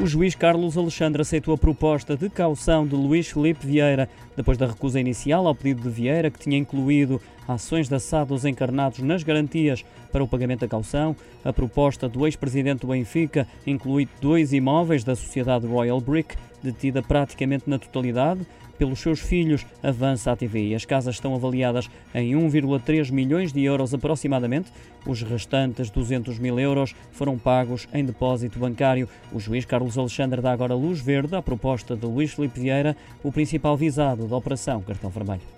O juiz Carlos Alexandre aceitou a proposta de caução de Luís Felipe Vieira, depois da recusa inicial ao pedido de Vieira, que tinha incluído ações de assados encarnados nas garantias para o pagamento da caução. A proposta do ex-presidente do Benfica inclui dois imóveis da sociedade Royal Brick, detida praticamente na totalidade pelos seus filhos, avança a TVI. As casas estão avaliadas em 1,3 milhões de euros aproximadamente. Os restantes 200 mil euros foram pagos em depósito bancário. O juiz Carlos Alexandre dá agora luz verde à proposta de Luís Filipe Vieira, o principal visado da Operação Cartão Vermelho.